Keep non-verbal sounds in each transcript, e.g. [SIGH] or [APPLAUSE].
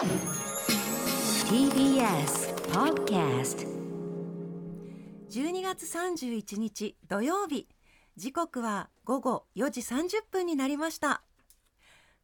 TBS Podcast 12月31日土曜日。時刻は午後4時30分になりました。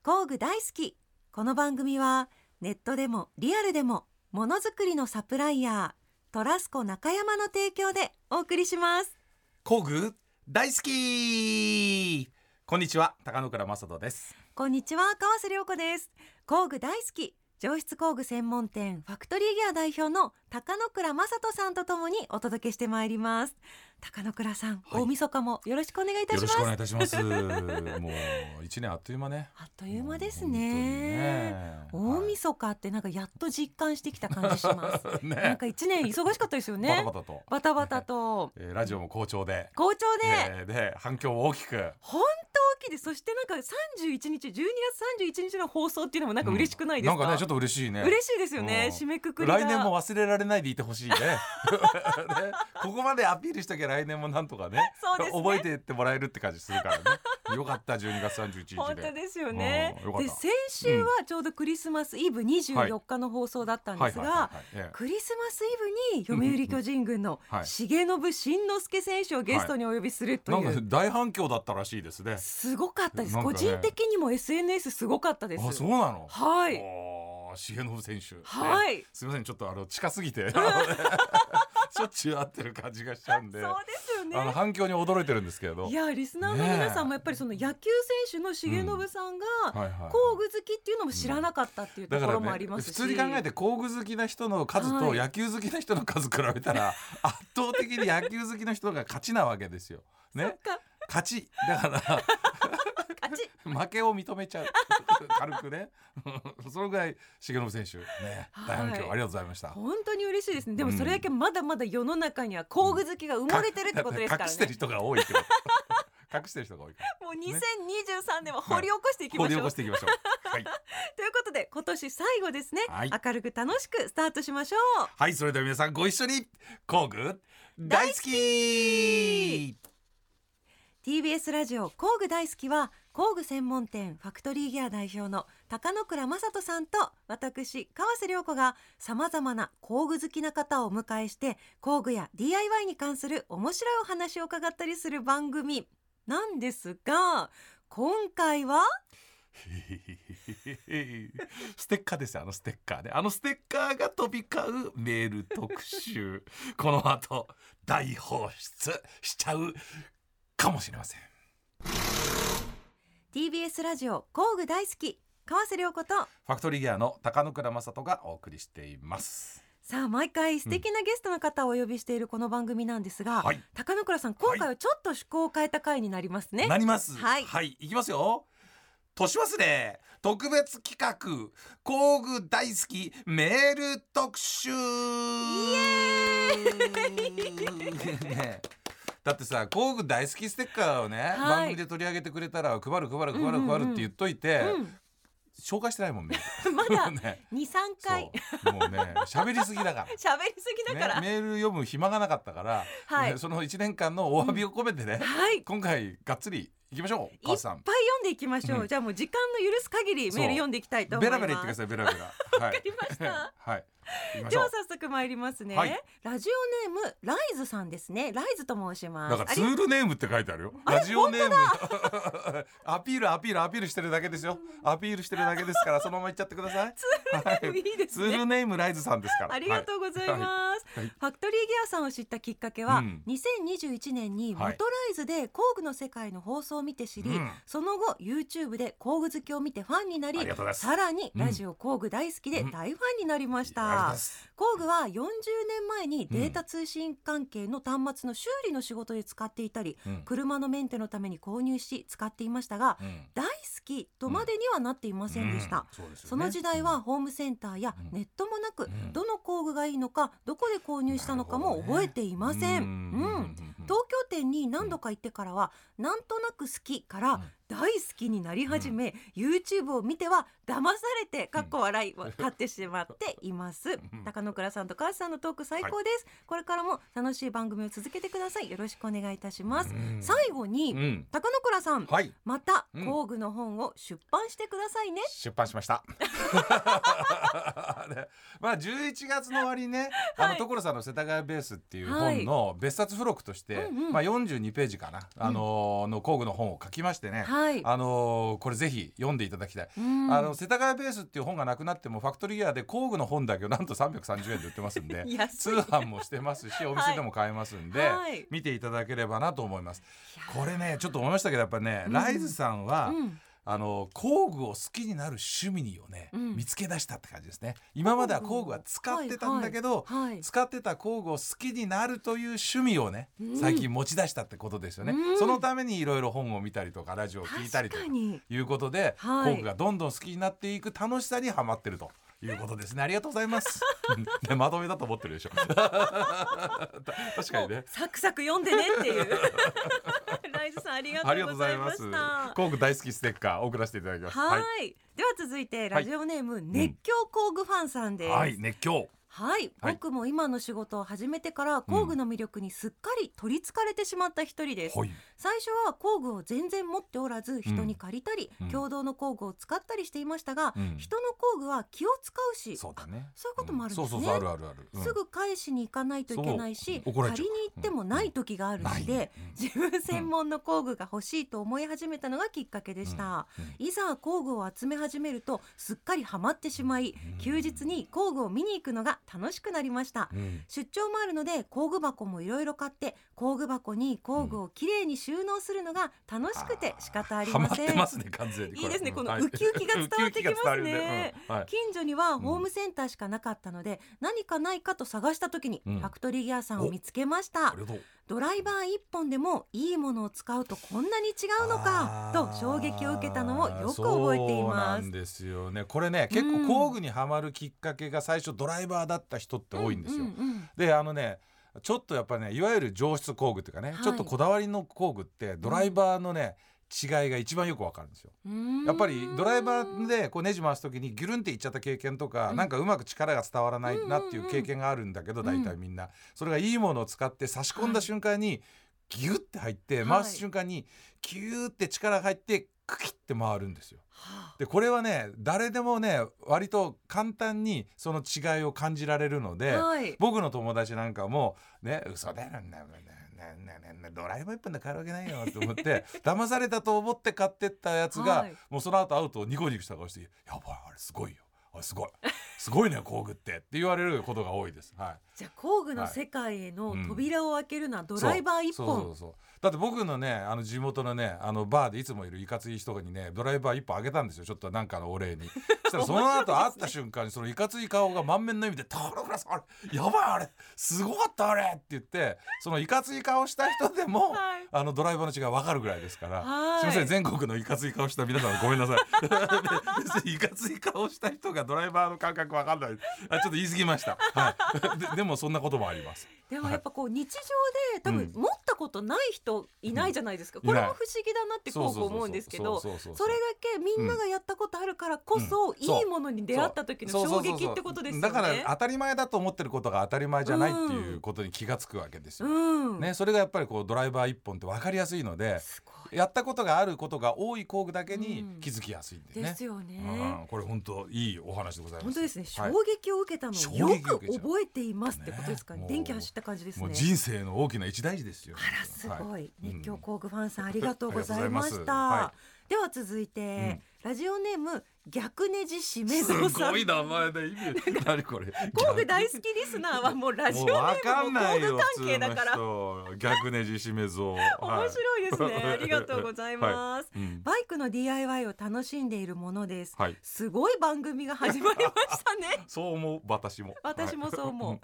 工具大好き。この番組はネットでもリアルでもものづくりのサプライヤートラスコ中山の提供でお送りします。工具大好き。こんにちは。高野倉正人です。こんにちは。川瀬良子です。工具大好き上質工具専門店ファクトリーギア代表の高野倉正人さんとともにお届けしてまいります。高野倉さん、はい。大晦日もよろしくお願いいたします。よろしくお願いいたします。[LAUGHS] もう一年あっという間ね。あっという間ですね。ね。大晦日ってなんかやっと実感してきた感じします、は [LAUGHS] いね。なんか一年忙しかったですよね。バタバタと、バタバタと。[LAUGHS] えーラジオも好調で。好調で、えーで反響も大きく。本当大きいです。そしてなんか31日12月31日の放送っていうのもなんか嬉しくないですか、うん。なんかねちょっと嬉しいね。嬉しいですよね、うん。締めくくりが。来年も忘れられないでいてほしいね。[LAUGHS] ね。ここまでアピールしときゃ来年もなんとかね [LAUGHS] ね。覚えてってもらえるって感じするからね。よかった12月31日で。本当ですよね。うんよで先週はちょうどクリスマスイブ24日の放送だったんですはいはいがクリスマスイブに読売巨人軍のはい。重信慎之介選手をゲストにお呼びするとなんかいう、大反響だったらしいですね。すごかったです、ね。個人的にも SNS すごかったです。あそうなの？はい重信選手。はい。ね。すみませんちょっとあの近すぎて。[LAUGHS] [LAUGHS] しょっちゅう会ってる感じがしちゃうんで。そうですよね。あの反響に驚いてるんですけれど。いやリスナーの皆さんもやっぱりその野球選手の重信さんが工具好きっていうのも知らなかったっていうところもありますし、普通に考えて工具好きな人の数はい。と野球好きな人の数比べたら [LAUGHS] 圧倒的に野球好きな人が勝ちなわけですよ。ね。勝ち。だから勝ち。負けを認めちゃう [LAUGHS] 軽くね。[LAUGHS] そのぐらい重信選手ね大反響、はいありがとうございました。本当に嬉しいですね。でもそれだけまだまだ世の中には工具好きが埋もれてるってことですから隠してるね人が多いってこと隠してる人が多い [LAUGHS] もう2023年は掘り起こしていきましょう、掘り起こしていきましょう。はい、ということで今年最後ですね、はい。明るく楽しくスタートしましょう。はい、それでは皆さんご一緒に工具大好き。TBS ラジオ工具大好きは工具専門店ファクトリーギア代表の高野倉正人さんと私川瀬良子がさまざまな工具好きな方をお迎えして工具や DIY に関する面白いお話を伺ったりする番組。なんですが今回はステッカーです。よあのステッカーねあのステッカーが飛び交うメール特集。[LAUGHS] この後大放出しちゃうかもしれません TBS ラジオ工具大好き川瀬良子とファクトリーギアの高野倉正人がお送りしています。さあ毎回素敵なゲストの方をお呼びしているこの番組なんですが、はい。高野倉さん今回はちょっと趣向を変えた回になりますね、なります。はい。はい、いきますよ。年忘れ特別企画工具大好きメール特集。[LAUGHS] ねだってさ工具大好きステッカーをね、はい。番組で取り上げてくれたら配る配る配る配るって言っといて、紹介してないもんね。[LAUGHS] まだ [LAUGHS] ね。23回。そう。もうね喋りすぎだから。喋りすぎだから、[LAUGHS] ね、メール読む暇がなかったから、はい。ねその1年間のお詫びを込めてね、はい。今回がっつりいきましょういっぱい母さん。読んでいきましょう、うん。じゃあもう時間の許す限りメール読んでいきたいと思います。ベラベラ言ってくださいベラベラ。わかりました。はいでは早速参りますね、はい。ラジオネームライズさんですね。ライズと申します。だからツールネームって書いてあるよ。ラジオネーム。[LAUGHS] アピールアピールアピールしてるだけですよ。アピールしてるだけですからそのまま言っちゃってください。はい。いいですツーねルネームライズさんですから。ありがとうございます、はい。はい。ファクトリーギアさんを知ったきっかけは、うん。2021年にモはい。トライズで工具の世界の放送を見て知り、うん。その後 YouTube で工具好きを見てファンになりさらにうんラジオ工具大好きでうん。大ファンになりました、ます工具は40年前にデータ通信関係の端末の修理の仕事で使っていたり、うん。車のメンテのために購入し使っていましたが、うん。大好きとまでにはなっていませんでした、うん。そね。その時代はホームセンターやネットもなく、ん。どの工具がいいのかどこで購入したのかも覚えていません。うん。うん。東京店に何度か行ってからは、なんとなく好きから、大好きになり始め、YouTube を見ては騙されてかっこ笑いを [LAUGHS] 買ってしまっています、ん。高野倉さんと川瀬さんのトーク最高です、これからも楽しい番組を続けてください。よろしくお願いいたします、うん。最後に、うん。高野倉さん、はい。またうん。工具の本を出版してくださいね、出版しました。[LAUGHS] ね。まあ11月の終わりにね、あはい。の所さんの世田谷ベースっていうはい。本の別冊付録として、うんうん。まあ42ページかな、あのーの工具の本を書きましてね、はい。あのーこれぜひ読んでいただきたい。うん。あの世田谷ベースっていう本がなくなってもファクトリーギアで工具の本だけをなんと330円で売ってますんで [LAUGHS] 通販もしてますしお店でも買えますんで、はい。見ていただければなと思います。これねちょっと思いましたけどやっぱりね、うん。ライズさんは、うんあの工具を好きになる趣味をね、うん。見つけ出したって感じですね。今までは工具は使ってたんだけど、はいはい使ってた工具を好きになるという趣味をね、うん。最近持ち出したってことですよね、うん。そのためにいろいろ本を見たりとかラジオを聞いたりということで、はい。工具がどんどん好きになっていく楽しさにはまってるということですね。ありがとうございます。[LAUGHS] ねまとめだと思ってるでしょ。[LAUGHS] 確かにね。サクサク読んでねっていう。[LAUGHS] ライズさんありがとうございました。工具大好きステッカー送らせていただきます。はい。では続いてラジオネーム、熱狂工具ファンさんです。はい、熱狂はい、はい。僕も今の仕事を始めてから工具の魅力にすっかり取りつかれてしまった一人です、はい。最初は工具を全然持っておらず人に借りたり、うん。共同の工具を使ったりしていましたが、うん。人の工具は気を使うしそうだね。そういうこともあるんですね。あるあるすぐ返しに行かないといけないし借りに行ってもない時があるので、自分専門の工具が欲しいと思い始めたのがきっかけでした、うん。うん。いざ工具を集め始めるとすっかりハマってしまいうん。休日に工具を見に行くのが楽しくなりました。うん。出張もあるので工具箱もいろいろ買って工具箱に工具をきれいに収納するのが楽しくて仕方ありません。ってますね完全にいいですねこのはい。ウキウキが伝わってきますね。近所にはホームセンターしかなかったので、何かないかと探した時に、うん。ファクトリーギアさんを見つけました。ドライバー一本でもいいものを使うとこんなに違うのかと衝撃を受けたのをよく覚えていそうます。なんですよね。これね結構工具にはまるきっかけが最初ドライバーだった人って多いんですよ、うんうん。であのねちょっとやっぱねいわゆる上質工具っていうかね、はい。ちょっとこだわりの工具ってドライバーのね、違いが一番よくわかるんですよ。うん。やっぱりドライバーでこうネジ回す時にギュルンっていっちゃった経験とか、うん。なんかうまく力が伝わらないなっていう経験があるんだけど、うん。大体みんな。それがいいものを使って差し込んだ瞬間にギュッて入ってはい。回す瞬間にキューって力が入ってクキッて回るんですよ。はあでこれはね誰でもね割と簡単にその違いを感じられるので、はい僕の友達なんかもね嘘だよねねねねねドライバー一本で買えるわけないよと思って騙されたと思って買ってったやつが、はいもうその後会うとニコニコした顔して「やばいあれすごいよあれすごいすごいね工具って」って言われることが多いです。はい。じゃあ工具の世界への扉を開けるのはドライバー一本。そうそうそう。そうだって僕のねあの地元のねあのバーでいつもいるいかつい人にねドライバー一本あげたんですよちょっとなんかのお礼に。[LAUGHS] そしたらその後会った瞬間にそのいかつい顔が満面の意味で「田村さんあれやばいあれすごかったあれ」って言ってそのいかつい顔した人でも、はい。あのドライバーの違い分かるぐらいですから、はい。すいません全国のいかつい顔した皆さんごめんなさい。[LAUGHS] いかつい顔した人がドライバーの感覚わかんない。あちょっと言い過ぎました、はい、ででもそんなこともあります。でもやっぱこう日常で多分うん。持ったことない人いないじゃないですか、うん。これも不思議だなってこう思うんですけどそれだけみんながやったことあるからこそ、いいものに出会った時の衝撃ってことですよね。だから当たり前だと思ってることが当たり前じゃないっていうことに気がつくわけですよ。うん、ね、それがやっぱりこうドライバー一本って分かりやすいのでやったことがあることが多い工具だけにうん。気づきやすいんでね。ですよね。うん。これ本当いいお話でございます。本当ですね、はい。衝撃を受けたの衝をよく覚えていますってことですかねね。電気走った感じですね。もう人生の大きな一大事ですよ。あらすごい、はい。熱狂工具ファンさんありがとうございました、ありがとうございでは続いて、んラジオネーム逆ネジしめすぞうさん。ごい名前で意味。何これ？工具大好きリスナーはもうラジオネームも工具関係だから。逆ネジしめぞう。[LAUGHS] 面白いですね、ありがとうございます、はい。うんバイクの DIY を楽しんでいるものです、はい。すごい番組が始まりましたね。[LAUGHS] そう思う。私も。私もそう思う。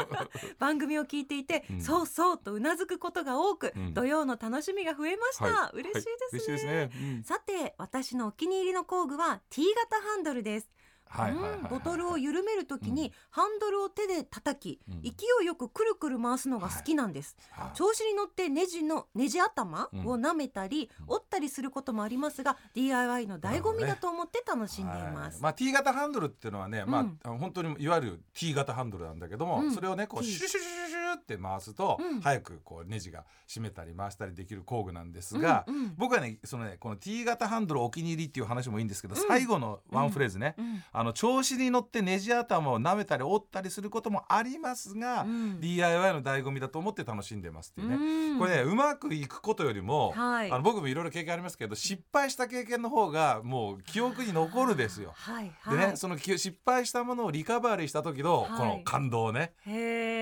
[LAUGHS] 番組を聞いていて、うん。そうそうとうなずくことが多く、うん。土曜の楽しみが増えました、は嬉しいですね,、さて私のお気に入りの工具は T 型ハンドルです。はいはいはいはい。うんボトルを緩めるときに、ハンドルを手で叩き、うん。勢いよくくるくる回すのが好きなんです、はい。調子に乗ってネジのネジ頭うん。を舐めたり、うん。折ったりすることもありますが DIY の醍醐味だと思って楽しんでいます、はい。まあ、T 型ハンドルっていうのはね、まうん。あ、本当にいわゆる T 型ハンドルなんだけども、うん。それをねこうシュシュシュシュシュって回すと、うん早くこうネジが締めたり回したりできる工具なんですが、うんうん僕はねそのねこの T 型ハンドルお気に入りっていう話もいいんですけど、うん最後のワンフレーズね、うんあの調子に乗ってネジ頭を舐めたり折ったりすることもありますが、うん。DIY の醍醐味だと思って楽しんでますっていうね。うん。これねうまくいくことよりも、はい。あの僕もいろいろ経験ありますけど失敗した経験の方がもう記憶に残るですよ。はいはい。でね、そのき失敗したものをリカバリーした時のはい。この感動ね、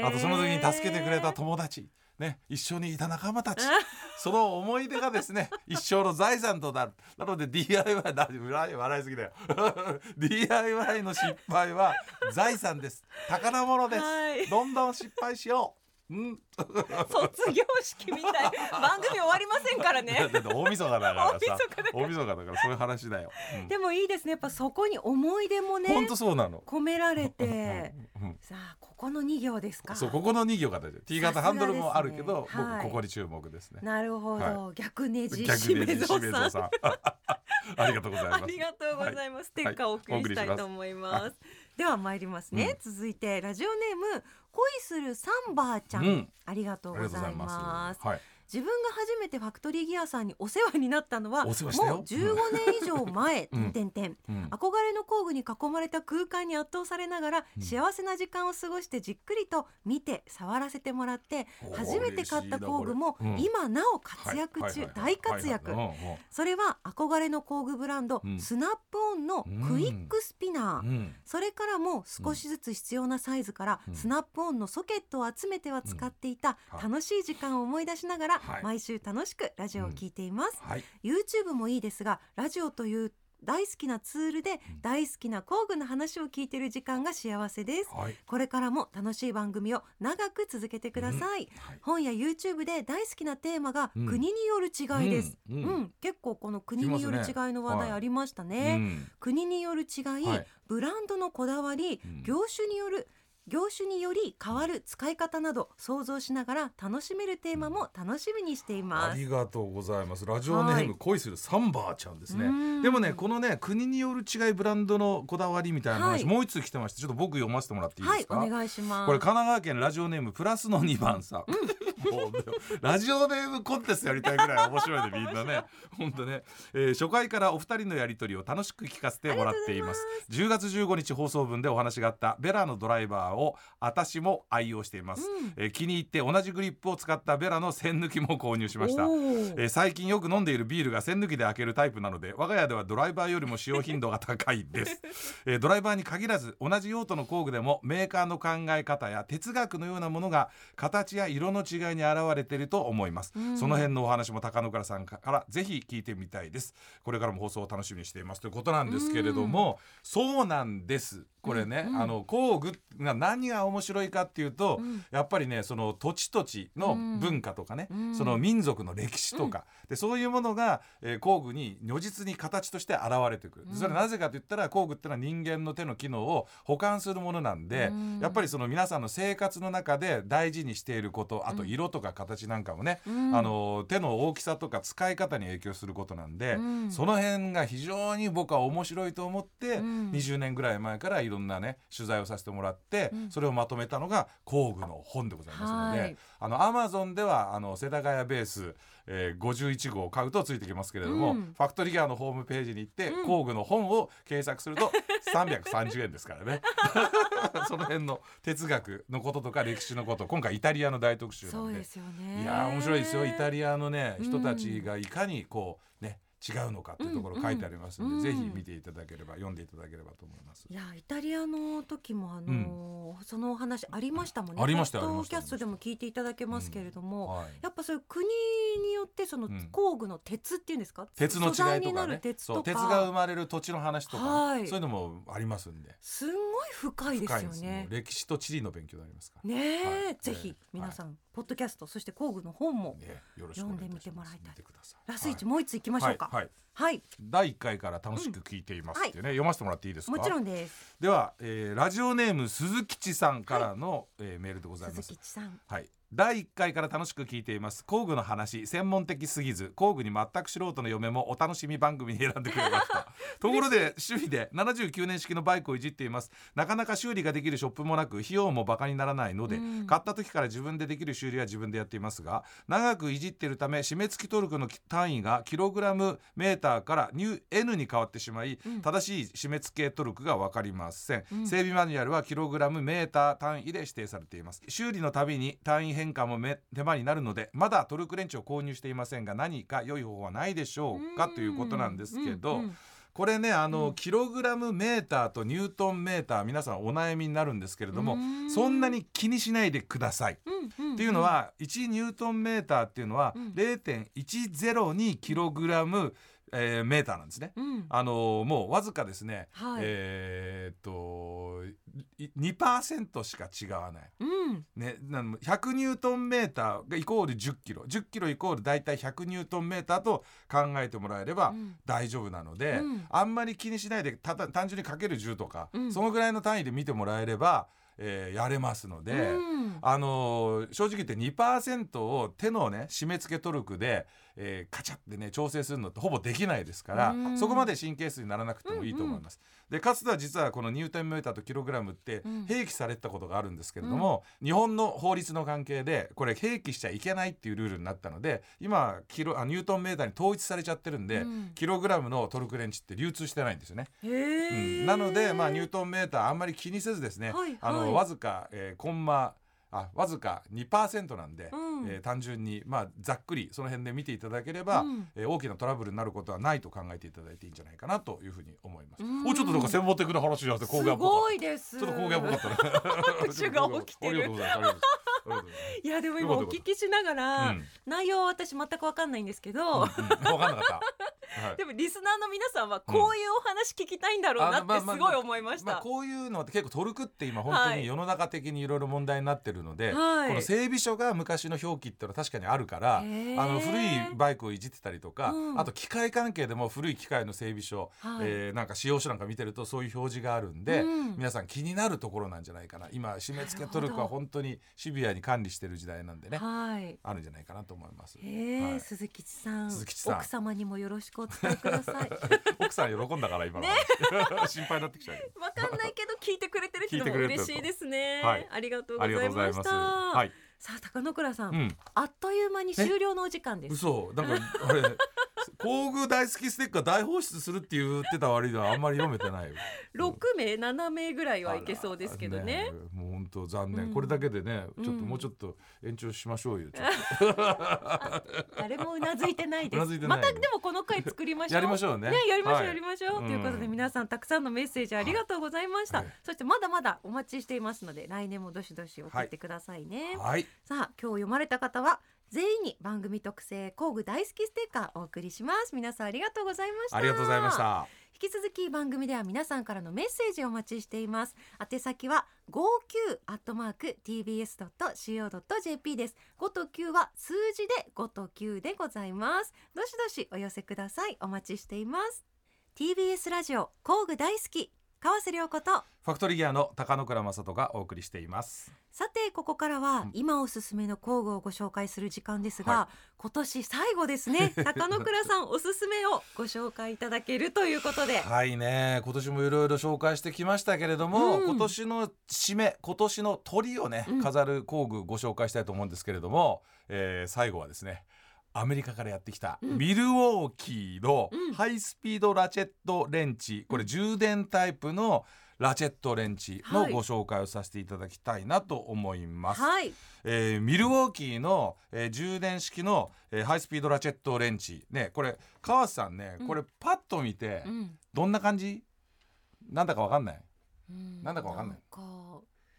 あとその時に助けてくれた友達、ね、一緒にいた仲間たち [LAUGHS] その思い出がですね [LAUGHS] 一生の財産となる。なので DIY だ笑い笑いすぎだよ。[LAUGHS] DIY の失敗は財産です。宝物です、はい。どんどん失敗しよううん。卒業式みたい。番組終わりませんからね。だって大晦日だからさ。大晦日だ大晦日だからそういう話だよ、うん。でもいいですね。やっぱそこに思い出もねほんとそうなの、込められて。うん。さあここの2行ですか。そうここの2行が大事 T 型ハンドルもあるけど、ねはい。僕ここに注目ですね。なるほど、は逆ネジ逆しめぞさん。[LAUGHS] ありがとうございます。ありがとうございます。ステッカーをお送りしたいと思います。はい。では参りますね、続いてラジオネーム恋するサンバーちゃん、うんありがとうございます。はい。自分が初めてファクトリーギアさんにお世話になったのはもうお世話したよ。15年以上前、うん。点々うん。憧れの工具に囲まれた空間に圧倒されながら、うん。幸せな時間を過ごしてじっくりと見て触らせてもらって初めて買った工具も今なお活躍中大活躍。それは憧れの工具ブランド、うん。スナップオンのクイックスピナー、それからも少しずつ必要なサイズから、うん。スナップオンのソケットを集めては使っていたはい。楽しい時間を思い出しながら、はい。毎週楽しくラジオを聞いています、はい。YouTube もいいですがラジオという大好きなツールで大好きな工具の話を聞いている時間が幸せです。はい。これからも楽しい番組を長く続けてください、はい。本や YouTube で大好きなテーマがうん。国による違いです、ううん。んうん。結構この国による違いの話題ありましたうね、ん。国による違い、はい。ブランドのこだわり、うん。業種による業種により変わる使い方など想像しながら楽しめるテーマも楽しみにしていあます。りがとうございます。ラジオネーはいム恋するサンバーちゃんですねうん。でもねこのね国による違いブランドのこだわりみたいなはい話もう一つ来てましてちょっと僕読ませてもらっていいですか？はいお願いします。これ神奈川県ラジオネームプラスの2番さん、もうねラジオネームコンテストやりたいぐらい面白いねみんなね [LAUGHS] 本当ね、えー初回からお二人のやりとりを楽しく聞かせてもらっています10月15日放送分でお話があったベラのドライバーを私も愛用しています、うん。えー気に入って同じグリップを使ったベラの栓抜きも購入しました。えー最近よく飲んでいるビールが栓抜きで開けるタイプなので我が家ではドライバーよりも使用頻度が高いです、[LAUGHS] えードライバーに限らず同じ用途の工具でもメーカーの考え方や哲学のようなものが形や色の違いに現れていると思います、うん。その辺のお話も高野倉さんからぜひ聞いてみたいです。これからも放送を楽しみにしていますということなんですけれども、そうなんです。これね、うんうん。あの工具が何が面白いかっていうと、うん。やっぱりねその土地土地の文化とかね、うん。その民族の歴史とか、でそういうものが、えー工具に如実に形として現れてくる、うん。それはなぜかと言ったら工具ってのは人間の手の機能を補完するものなんで、うん。やっぱりその皆さんの生活の中で大事にしていることあと色とか形なんかもね、うん。あの手の大きさとか使い方に影響することなんで、うん。その辺が非常に僕は面白いと思って、うん。20年ぐらい前からいろんなね取材をさせてもらって、うんそれをまとめたのが工具の本でございますので、はい。あのアマゾンではあの世田谷ベース、えー、51号を買うとついてきますけれども、うん。ファクトリーギアのホームページに行って、うん。工具の本を検索すると [LAUGHS] 330円ですからね。[LAUGHS] その辺の哲学のこととか歴史のこと今回イタリアの大特集なんで。いやー面白いですよ。イタリアのねうん人たちがいかにこうね違うのかっていうところ書いてありますので、うん。うんぜひ見ていただければ読んでいただければと思います。い。やイタリアの時もあのーそのお話ありましたもんね。ありましたキャストでも聞いていただけますけれども、はい。やっぱそういう国によってそのうん。工具の鉄っていうんですか、鉄の違いとかね。になる鉄とか。鉄が生まれる土地の話とかね、はい。そういうのもありますんで。すんごい深いですよね。う。歴史と地理の勉強になりますから。ねえ、はい。ぜひええ皆さん、ポッドキャストそして工具の本もね読んでみてもらいたい。ラスイチはい。もう一ついきましょうか。はいはい。はい。第一回から楽しく聞いていますっていうね、読ませてもらっていいですか？もちろんです。では、えーラジオネーム鈴吉さんからの、えーメールでございま鈴す木さん。はい第1回から楽しく聞いています。工具の話専門的すぎず工具に全く素人の嫁もお楽しみ番組に選んでくれました。[LAUGHS] ところで趣味で79年式のバイクをいじっています。なかなか修理ができるショップもなく費用もバカにならないので、うん。買った時から自分でできる修理は自分でやっていますが長くいじっているため締め付きトルクの単位がキログラムメーターからニュー N に変わってしまい、うん。正しい締め付けトルクが分かりません、うん。整備マニュアルはキログラムメーター単位で指定されています。修理のたびに単位変換もめ手間になるのでまだトルクレンチを購入していませんが何か良い方法はないでしょうか？ということなんですけど、これねあの、うんキログラムメーターとニュートンメーター皆さんお悩みになるんですけれどもうん。そんなに気にしないでください。うんんっていうのは1ニュートンメーターっていうのはうん。0.102キログラム、えーメーターなんですね。うん。あのーもうわずかですね、はい。えーっとい2%しか違わない。うん。ね、なの100ニュートンメーターがイコール10キロ。10キロイコール大体100ニュートンメーターと考えてもらえればうん。大丈夫なので、うん。あんまり気にしないでただ単純にかける10とか、うん。そのぐらいの単位で見てもらえれば、えーやれますので。うんあのー正直言って2%を手のね締め付けトルクで、えーカチャってね調整するのってほぼできないですから、うんそこまで神経質にならなくてもいいと思います。でかつては実はこのニュートンメーターとキログラムってうん。併記されてたことがあるんですけれども、日本の法律の関係でこれ併記しちゃいけないっていうルールになったので今キロあニュートンメーターに統一されちゃってるんで、うん。キログラムのトルクレンチって流通してないんですよね。へうーん、なので、まあ、ニュートンメーターあんまり気にせずですね、はいあのはいわずか、えーコンマあわずか2%なんで、うん。えー単純に、まあ、ざっくりその辺で見ていただければ、うん。えー大きなトラブルになることはないと考えていただいていいんじゃないかなというふうに思います。うん。おちょっとなんか専門的な話じゃなくて工す芸っぽかごっいですた。ちょっと工芸っぽかったね。[LAUGHS] が起きてるいやでも今お聞きしながら、うん。内容は私全く分かんないんですけど、うんうん、分かんなかった。はい。でもリスナーの皆さんはこういうお話聞きたいんだろうなってすごい思いました。まあ、こういうのって結構トルクって今本当はい。に世の中的にいろいろ問題になってるので、はい。この整備書が昔の表記っていうのは確かにあるからあの古いバイクをいじってたりとか、うん。あと機械関係でも古い機械の整備書、はい。えーなんか使用書なんか見てるとそういう表示があるんで、うん。皆さん気になるところなんじゃないかな。今締め付けトルクは本当にシビアに管理してる時代なんでね、はい。あるんじゃないかなと思います。はい。鈴木さん。鈴木さん。奥様にもよろしくお伝えください。[LAUGHS] 奥さん喜んだから今の話、[LAUGHS] 心配になってきちゃう。わかんないけど聞いてくれてるっていうのも嬉しいですね。はいありがとうございまし。た。はい。さあ高野倉さん、うん。あっという間に終了のお時間です。嘘なんかあれ工具大好きステッカー大放出するって言ってた割にはあんまり読めてないよ。[LAUGHS] 六名七名ぐらいはいけそうですけどね。あらもう本当残念、うん。これだけでねちょっとうんもうちょっと延長しましょうよちょっ誰もうなずいてないです。またでもこの回作りましょう。とやりましょうね。ね、やりましょう、はい。やりましょう、うん。ということで皆さんたくさんのメッセージありがとうございました、はい。そしてまだまだお待ちしていますので来年もどしどし送ってくださいね、はい。さあ今日読まれた方は全員に番組特製工具大好きステッカーお送りします。皆さんありがとうございました。ありがとうございました。引き続き番組では皆さんからのメッセージをお待ちしています。宛先は59アットマーク tbs.co.jp です。5と9は数字で5と9でございます。どしどしお寄せください。お待ちしています。TBS ラジオ工具大好き川瀬良子と。ファクトリーギアの高野倉正人がお送りしています。さてここからはうん。今おすすめの工具をご紹介する時間ですが、は今年最後ですね。[LAUGHS] 高野倉さんおすすめをご紹介いただけるということで。はいね。今年もいろいろ紹介してきましたけれども、うん。今年の締め今年の鳥をねうん。飾る工具ご紹介したいと思うんですけれども、えー最後はですねアメリカからやってきたうん。ミルウォーキーのうん。ハイスピードラチェットレンチ、これ充電タイプのラチェットレンチのはい。ご紹介をさせていただきたいなと思います。はい。えーミルウォーキーの、えー充電式の、えーハイスピードラチェットレンチ。ねこれ川瀬さんねうん。これパッと見て、うん。どんな感じ？なんだかわかんない。うん。なんだかわかんない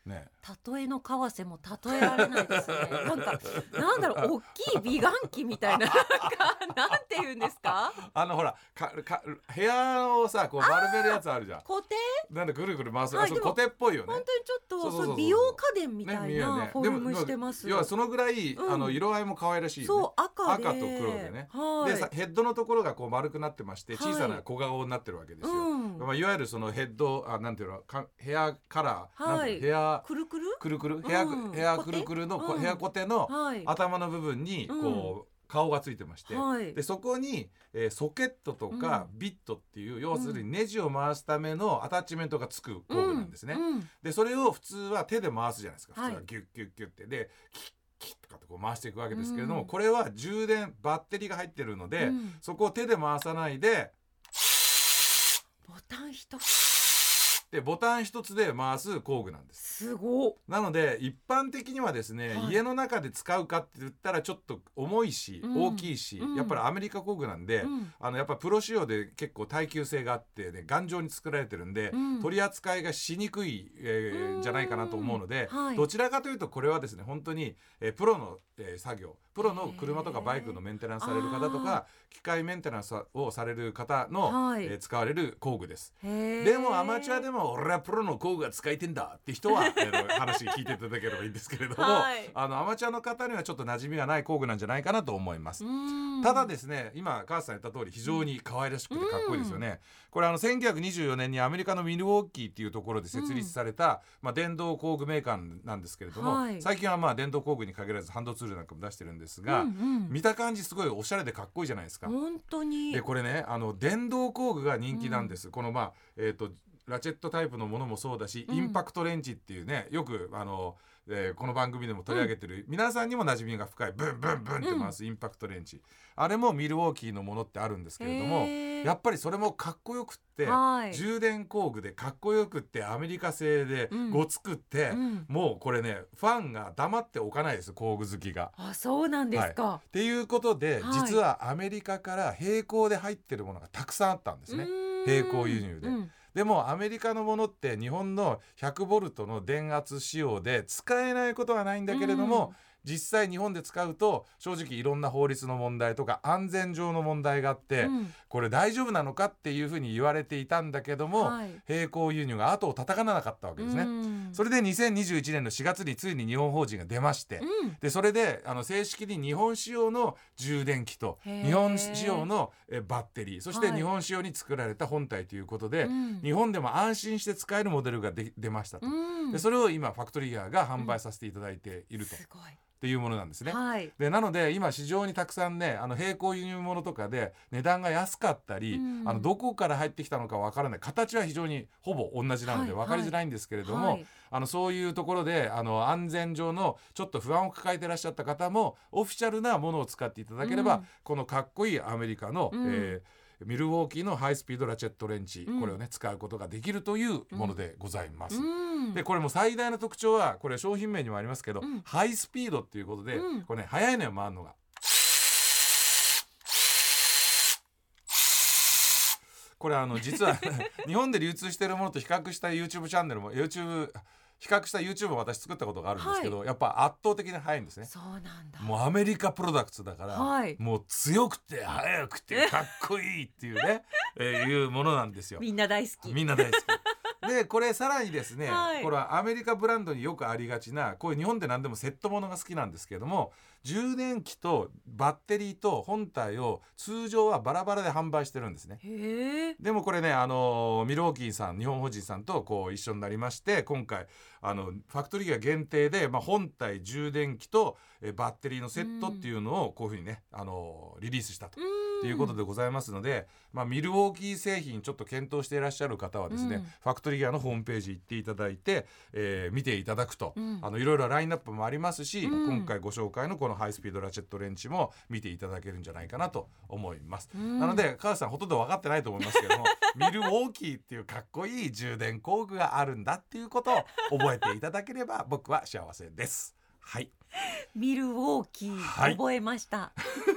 ね。例えの為替も例えられないですね。なんかなんだろう大きい美顔器みたいななんて言うんですか？あのほらかか部屋をさこう丸めるやつあるじゃん。固定？なんでぐるぐる回す、あそう固定っぽいよね。本当にちょっとそうそうそうそう。そう美容家電みたいね見えるねなフォルムしてます、要はそのぐらい、うん。あの色合いも可愛らしい、ね、そう赤で。赤と黒でね。はい。でさヘッドのところがこう丸くなってましてはい。小さな小顔になってるわけですよ、うん。まあ、いわゆるそのヘッドあなんていうのかヘアカラー、はい。ヘアくるくる？くるくる？ヘア,、うん。ヘアくるくるの、こうん。ヘアコテのはい。頭の部分にこう、顔がついてまして、はい。でそこに、えーソケットとかビットっていう、要するにネジを回すためのアタッチメントがつく工具なんですね。うん。うん。でそれを普通は手で回すじゃないですか普はい。通はギュッギュッギュッって。でキッキッとかってこう回していくわけですけれども、うん。これは充電バッテリーが入ってるので、うん。そこを手で回さないでボタン一つでボタン一つで回す工具なんです。すごっ。なので一般的にはですね、はい。家の中で使うかって言ったらちょっと重いし、うん。大きいし、うん。やっぱりアメリカ工具なんで、うん。あのやっぱプロ仕様で結構耐久性があって、ね、頑丈に作られてるんで、うん。取り扱いがしにくい、えーうん。じゃないかなと思うので、はい。どちらかというとこれはですね本当に、えープロの、えー作業プロの車とかバイクのメンテナンスされる方とか機械メンテナンスをされる方の、はい。えー使われる工具です。でもアマチュアでも俺はプロの工具が使いてんだって人は、あの話聞いていただければいいんですけれども、はい。あのアマチュアの方にはちょっと馴染みがない工具なんじゃないかなと思います。うん。ただですね今母さん言った通り非常に可愛らしくてかっこいいですよね、これあの1924年にアメリカのミルウォーキーっていうところで設立された、まあ、電動工具メーカーなんですけれども、はい。最近はまあ電動工具に限らずハンドツールなんかも出してるんですが、うんうん。見た感じすごいおしゃれでかっこいいじゃないですか。本当にでこれねあの電動工具が人気なんです、このまあえっ、とラチェットタイプのものもそうだし、うん。インパクトレンチっていうねよくあの、えーこの番組でも取り上げてる、皆さんにも馴染みが深いブンブンブンって回すインパクトレンチ、あれもミルウォーキーのものってあるんですけれどもやっぱりそれもかっこよくって、はい。充電工具でかっこよくってアメリカ製でうん。ごつくって、うん。もうこれねファンが黙っておかないです工具好きが。あそうなんですか、っていうことで、はい。実はアメリカから並行で入ってるものがたくさんあったんですね。並行輸入で。うんでもアメリカのものって日本の100ボルトの電圧仕様で使えないことはないんだけれども、実際日本で使うと正直いろんな法律の問題とか安全上の問題があって、うん。これ大丈夫なのかっていうふうに言われていたんだけども、はい。並行輸入が後を叩かなかったわけですね。うん。それで2021年の4月についに日本法人が出まして、うん。でそれであの正式に日本仕様の充電器と日本仕様のえバッテリーそしてはい。日本仕様に作られた本体ということで、うん。日本でも安心して使えるモデルがで出ましたと、うん。でそれを今ファクトリーヤーが販売させていただいていると、すごいっていうものなんですね。はい。でなので今市場にたくさんねあの並行輸入物とかで値段が安かったり、うん。あのどこから入ってきたのかわからない形は非常にほぼ同じなのではい分かりづらいんですけれども、はい。あのそういうところであの安全上のちょっと不安を抱えていらっしゃった方もオフィシャルなものを使っていただければ、うん。このかっこいいアメリカの、うん。えーミルウォーキーのハイスピードラチェットレンチ、うんこれをね使うことができるというものでございます。うんでこれも最大の特徴はこれ商品名にもありますけど、うんハイスピードっていうことで、うんこれね速いのよ回るのが。これあの実は [LAUGHS] 日本で流通しているものと比較した YouTube チャンネルも YouTube 比較した YouTube を私作ったことがあるんですけど、やっぱ圧倒的に速いんですね。そうなんだもうアメリカプロダクツだから、はいもう強くて速くてかっこいいっていうね、えーいうものなんですよ。みんな大好きみんな大好き。でこれさらにですね、はいこれはアメリカブランドによくありがちなこういう日本で何でもセットものが好きなんですけれども充電器とバッテリーと本体を通常はバラバラで販売してるんですね。でもこれねあのミルウォーキーさん日本法人さんとこう一緒になりまして今回あのファクトリーが限定で、まあ、本体充電器とえバッテリーのセットっていうのをこういうふうにねあのリリースしたと。ということでございますので、まあ、ミルウォーキー製品ちょっと検討していらっしゃる方はですね、うん。ファクトリーギアのホームページ行っていただいて、えー見ていただくと、うん。あのいろいろラインナップもありますし、うん。今回ご紹介のこのハイスピードラチェットレンチも見ていただけるんじゃないかなと思います。うん。なので母さんほとんど分かってないと思いますけども [LAUGHS] ミルウォーキーっていうかっこいい充電工具があるんだっていうことを覚えていただければ [LAUGHS] 僕は幸せです。はい、ミルウォーキー、はい。覚えました。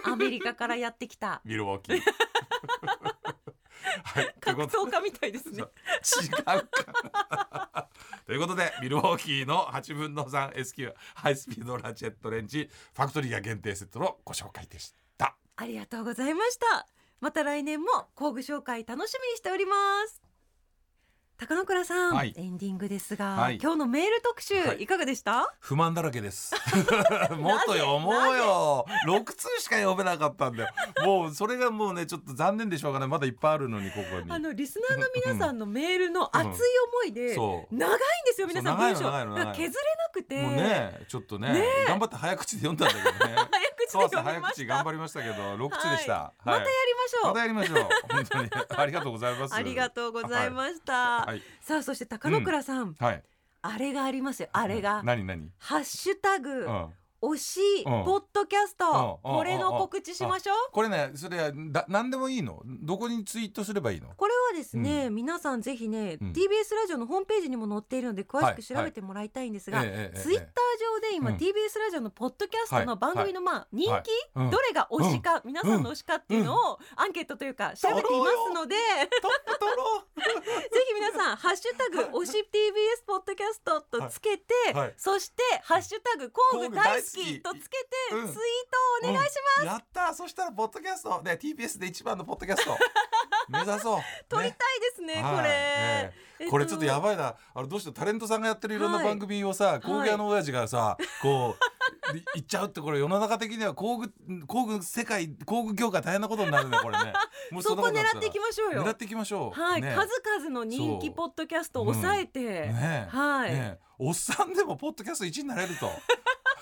アメリカからやってきた。[LAUGHS] ミルウォーキー。[LAUGHS] はい。格闘家みたいですね。違うかということでミルウォーキーの8分の 3SQ ハイスピードラチェットレンジファクトリーや限定セットのご紹介でした。ありがとうございました。また来年も工具紹介楽しみにしております高野倉さん、はい。エンディングですが、はい。今日のメール特集、はい。い、かがでした？不満だらけです。[LAUGHS] もっと読もうよ。6通しか読めなかったんだよもうそれがもうねちょっと残念でしょうがないまだいっぱいあるのにここに。あのリスナーの皆さんのメールの熱い思いで、そう。長いんですよ皆さん。そう長い文章。の長いの長いの。だから削れなくて、もうねちょっとねね。頑張って早口で読んだんだけどね。[LAUGHS] 早口でそうそう読みました。早口頑張りましたけど6通でした、はい。またやりましょう、またやりましょう。本当に。ありがとうございます。ありがとうございました、はい。さあそして高野倉さん、はい。あれがありますよ。あれが、何何ハッシュタグ、うん推し、うん。ポッドキャスト、うん。これの告知しましょう、これねそれだ何でもいいの？どこにツイートすればいいの？これはですね、皆さんぜひね、うん。TBS ラジオのホームページにも載っているので詳しく調べてもらいたいんですが、ツイッター上で今、うん。TBS ラジオのポッドキャストの番組のまあ人気、はい。うん。どれが推しか、皆さんの推しかっていうのをアンケートというか調べていますので、ぜひ皆さん、ハッシュタグ、推し TBS ポッドキャストとつけて、はい。はい。そして、ハッシュタグ、工具大好きとつけて、うん。ツイートをお願いします。うん。やったー。そしたらポッドキャスト。ね TBS で一番のポッドキャスト。[LAUGHS] 目指そう。撮りたいですね、はい。これ、ええこれちょっとやばいな。あのどうしてタレントさんがやってるいろんなはい。番組をさ、工具屋の親父がさこうい行っちゃうってこれ世の中的には工具工具世界工具業界大変なことになるねこれね。[LAUGHS] もうそこ狙っていきましょうよ。狙っていきましょう。はい、ね。数々の人気ポッドキャストを抑えて、ね。えはい、ね。えおっさんでもポッドキャスト1になれると。ね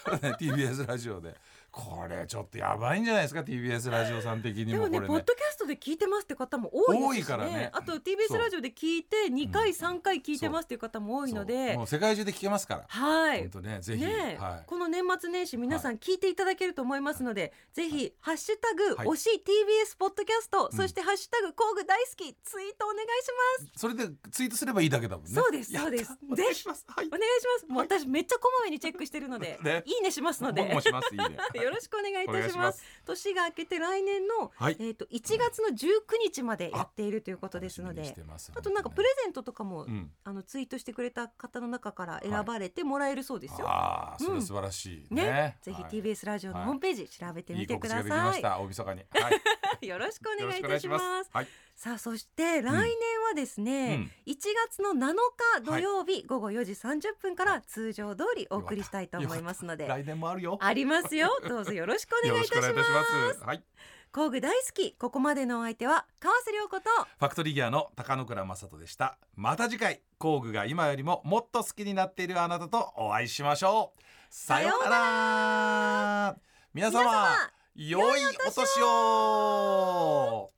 [LAUGHS] TBS ラジオで。これちょっとやばいんじゃないですか？TBS ラジオさん的にでもねもこれね。ポッドキャストで聞いてますって方も多いですし、ね、多いからね。あと TBS ラジオで聞いて2回、うん3回聞いてますっていう方も多いので。もう。世界中で聞けますから。はい。本当ねぜひ、ねえ。はい。この年末年始皆さん聞いていただけると思いますので、ぜひ「ハッシュタグ、はい。推し TBS ポッドキャスト」うん。そして「ハッシュタグ工具大好き」ツイートお願いします。それでツイートすればいいだけだもんね。そうですそうですお願いします。はい。お願いします。もう私めっちゃこまめにチェックしてるので、ね。いいねしますので。僕もします。いいねよろしくお願いいおたしま願いします。す年が明けて来年の、はい。えっ、と1月の19日までやっているということですのであとなんかプレゼントとかも、うん。あのツイートしてくれた方の中から選ばれてもらえるそうですよ。ああそれうん。素晴らしいね。ね。ぜひはい TBS ラジオのホームページ調べていいみてくだ告知ができまさい。した。大晦日に。はい。[LAUGHS] よろしくお願いいたしま。す。はいさあそして来年はですね、1月の7日土曜日午後4時30分から通常通りお送りしたいと思いますので。来年もあるよ。ありますよ。[LAUGHS] どうぞよろしくお願いいたします。はい。工具大好き。ここまでのお相手は川瀬良子とファクトリーギアの高野倉正人でした。また次回工具が今よりももっと好きになっているあなたとお会いしましょう。さようなら。皆様良いお年を